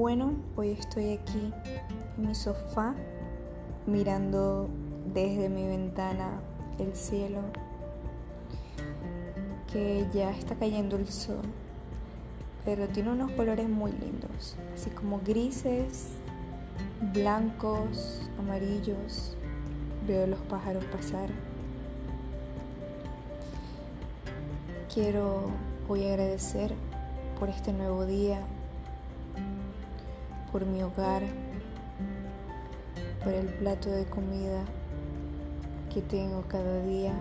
Bueno, hoy estoy aquí en mi sofá mirando desde mi ventana el cielo, que ya está cayendo el sol, pero tiene unos colores muy lindos, así como grises, blancos, amarillos. Veo los pájaros pasar. Quiero hoy agradecer por este nuevo día, por mi hogar, por el plato de comida que tengo cada día,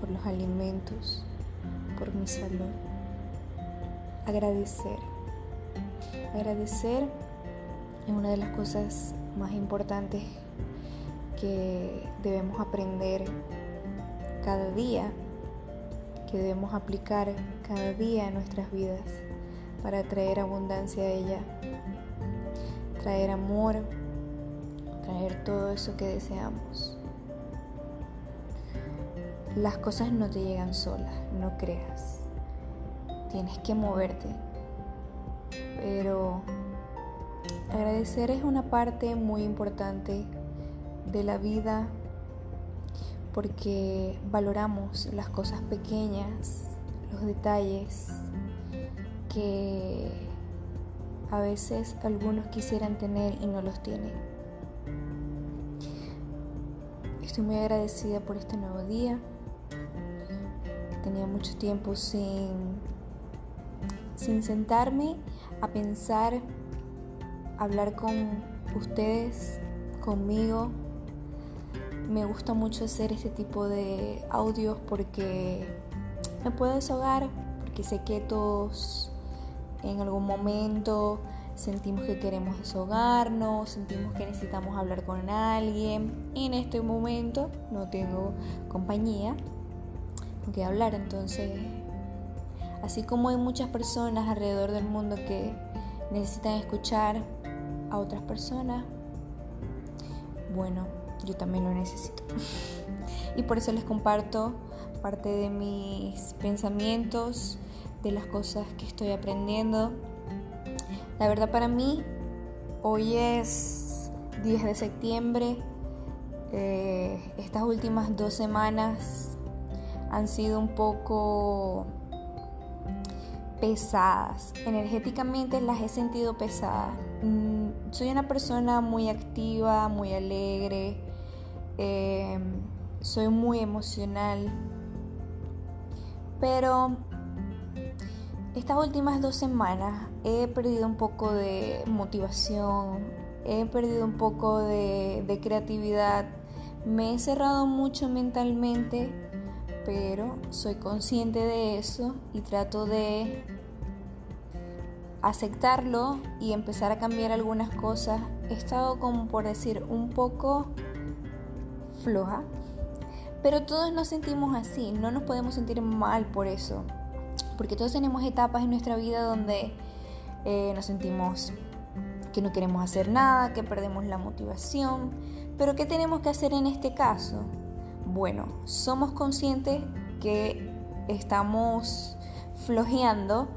por los alimentos, por mi salud. Agradecer. Agradecer es una de las cosas más importantes que debemos aprender cada día que debemos aplicar cada día en nuestras vidas para traer abundancia a ella, traer amor, traer todo eso que deseamos. Las cosas no te llegan solas, no creas. Tienes que moverte. Pero agradecer es una parte muy importante de la vida porque valoramos las cosas pequeñas, los detalles que a veces algunos quisieran tener y no los tienen. Estoy muy agradecida por este nuevo día. Tenía mucho tiempo sin, sin sentarme a pensar, hablar con ustedes, conmigo, me gusta mucho hacer este tipo de audios porque me puedo deshogar, porque sé que todos en algún momento sentimos que queremos deshogarnos, sentimos que necesitamos hablar con alguien en este momento no tengo compañía con que hablar, entonces así como hay muchas personas alrededor del mundo que necesitan escuchar a otras personas, bueno, yo también lo necesito. y por eso les comparto parte de mis pensamientos, de las cosas que estoy aprendiendo. La verdad para mí, hoy es 10 de septiembre. Eh, estas últimas dos semanas han sido un poco pesadas. Energéticamente las he sentido pesadas. Mm, soy una persona muy activa, muy alegre, Em, soy muy emocional, pero estas últimas dos semanas he perdido un poco de motivación, he perdido un poco de, creatividad, me he cerrado mucho mentalmente, pero soy consciente de eso y trato de aceptarlo y empezar a cambiar algunas cosas. He estado como por decir un poco floja, pero todos nos sentimos así, no nos podemos sentir mal por eso, porque todos tenemos etapas en nuestra vida donde eh, nos sentimos que no queremos hacer nada, que perdemos la motivación, pero ¿qué tenemos que hacer en este caso? Bueno, somos conscientes que estamos flojeando,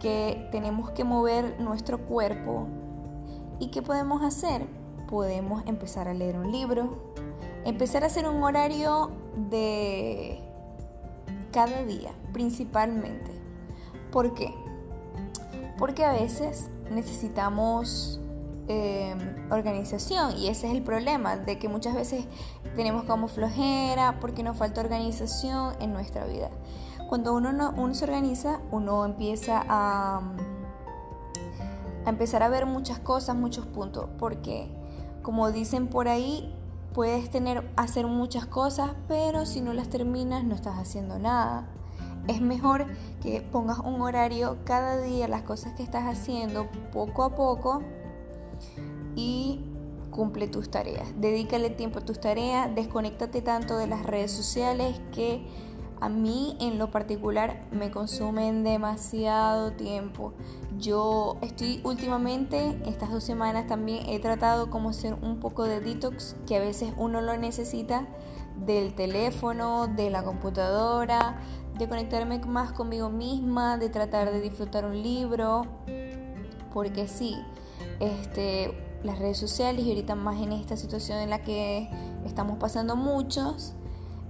que tenemos que mover nuestro cuerpo y ¿qué podemos hacer? Podemos empezar a leer un libro, Empezar a hacer un horario de cada día, principalmente. ¿Por qué? Porque a veces necesitamos em, organización y ese es el problema, de que muchas veces tenemos como flojera porque nos falta organización en nuestra vida. Cuando uno, no, uno se organiza, uno empieza a, a empezar a ver muchas cosas, muchos puntos, porque como dicen por ahí, Puedes tener, hacer muchas cosas, pero si no las terminas no estás haciendo nada. Es mejor que pongas un horario cada día, las cosas que estás haciendo poco a poco y cumple tus tareas. Dedícale tiempo a tus tareas, desconéctate tanto de las redes sociales que a mí en lo particular me consumen demasiado tiempo. Yo estoy últimamente, estas dos semanas también he tratado como hacer un poco de detox, que a veces uno lo necesita, del teléfono, de la computadora, de conectarme más conmigo misma, de tratar de disfrutar un libro, porque sí, este, las redes sociales y ahorita más en esta situación en la que estamos pasando muchos,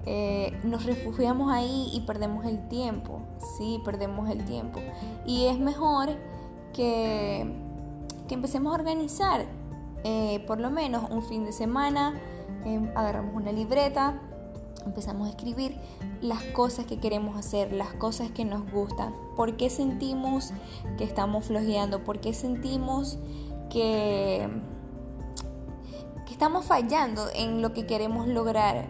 eh, nos refugiamos ahí y perdemos el tiempo, sí, perdemos el tiempo. Y es mejor que, que empecemos a organizar eh, por lo menos un fin de semana, em, agarramos una libreta, empezamos a escribir las cosas que queremos hacer, las cosas que nos gustan, por qué sentimos que estamos flojeando, por qué sentimos que, que estamos fallando en lo que queremos lograr,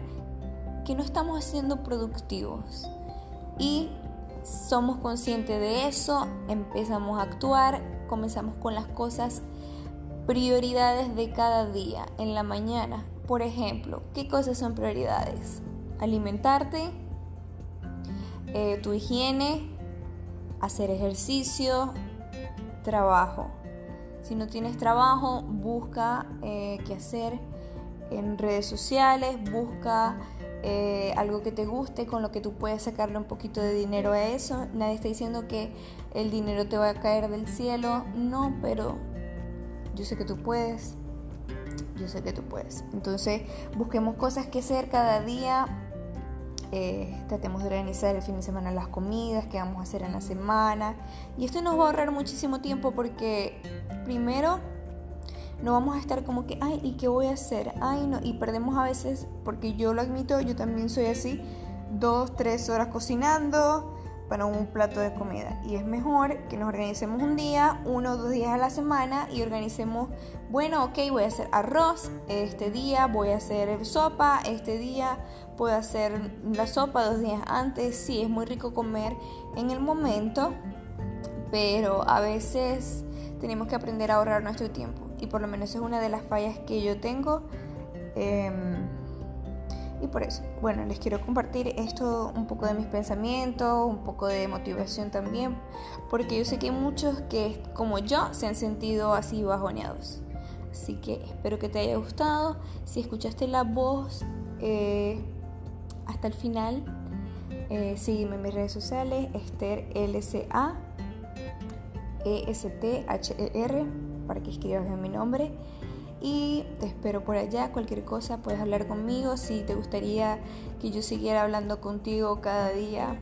que no estamos siendo productivos. Y somos conscientes de eso, empezamos a actuar, comenzamos con las cosas, prioridades de cada día en la mañana. Por ejemplo, ¿qué cosas son prioridades? alimentarte, eh, tu higiene, hacer ejercicio, trabajo. Si no tienes trabajo, busca eh, qué hacer en redes sociales, busca eh, algo que te guste, con lo que tú puedes sacarle un poquito de dinero a eso. Nadie está diciendo que el dinero te va a caer del cielo, no, pero yo sé que tú puedes. Yo sé que tú puedes. Entonces, busquemos cosas que hacer cada día eh, tratemos de organizar el fin de semana las comidas que vamos a hacer en la semana. Y esto nos va a ahorrar muchísimo tiempo porque primero no vamos a estar como que, ay, ¿y qué voy a hacer? Ay, no. Y perdemos a veces, porque yo lo admito, yo también soy así, dos, tres horas cocinando para un plato de comida. Y es mejor que nos organicemos un día, uno o dos días a la semana y organicemos, bueno, ok, voy a hacer arroz, este día voy a hacer sopa, este día puedo hacer la sopa dos días antes. Sí, es muy rico comer en el momento, pero a veces tenemos que aprender a ahorrar nuestro tiempo. Y por lo menos es una de las fallas que yo tengo. Em, y por eso, bueno, les quiero compartir esto, un poco de mis pensamientos, un poco de motivación también, porque yo sé que hay muchos que, como yo, se han sentido así bajoneados. Así que espero que te haya gustado. Si escuchaste la voz eh, hasta el final, eh, sígueme en mis redes sociales, Esther LCA, E-S-T-H-E-R, para que escribas en mi nombre y te espero por allá. Cualquier cosa puedes hablar conmigo. Si te gustaría que yo siguiera hablando contigo cada día,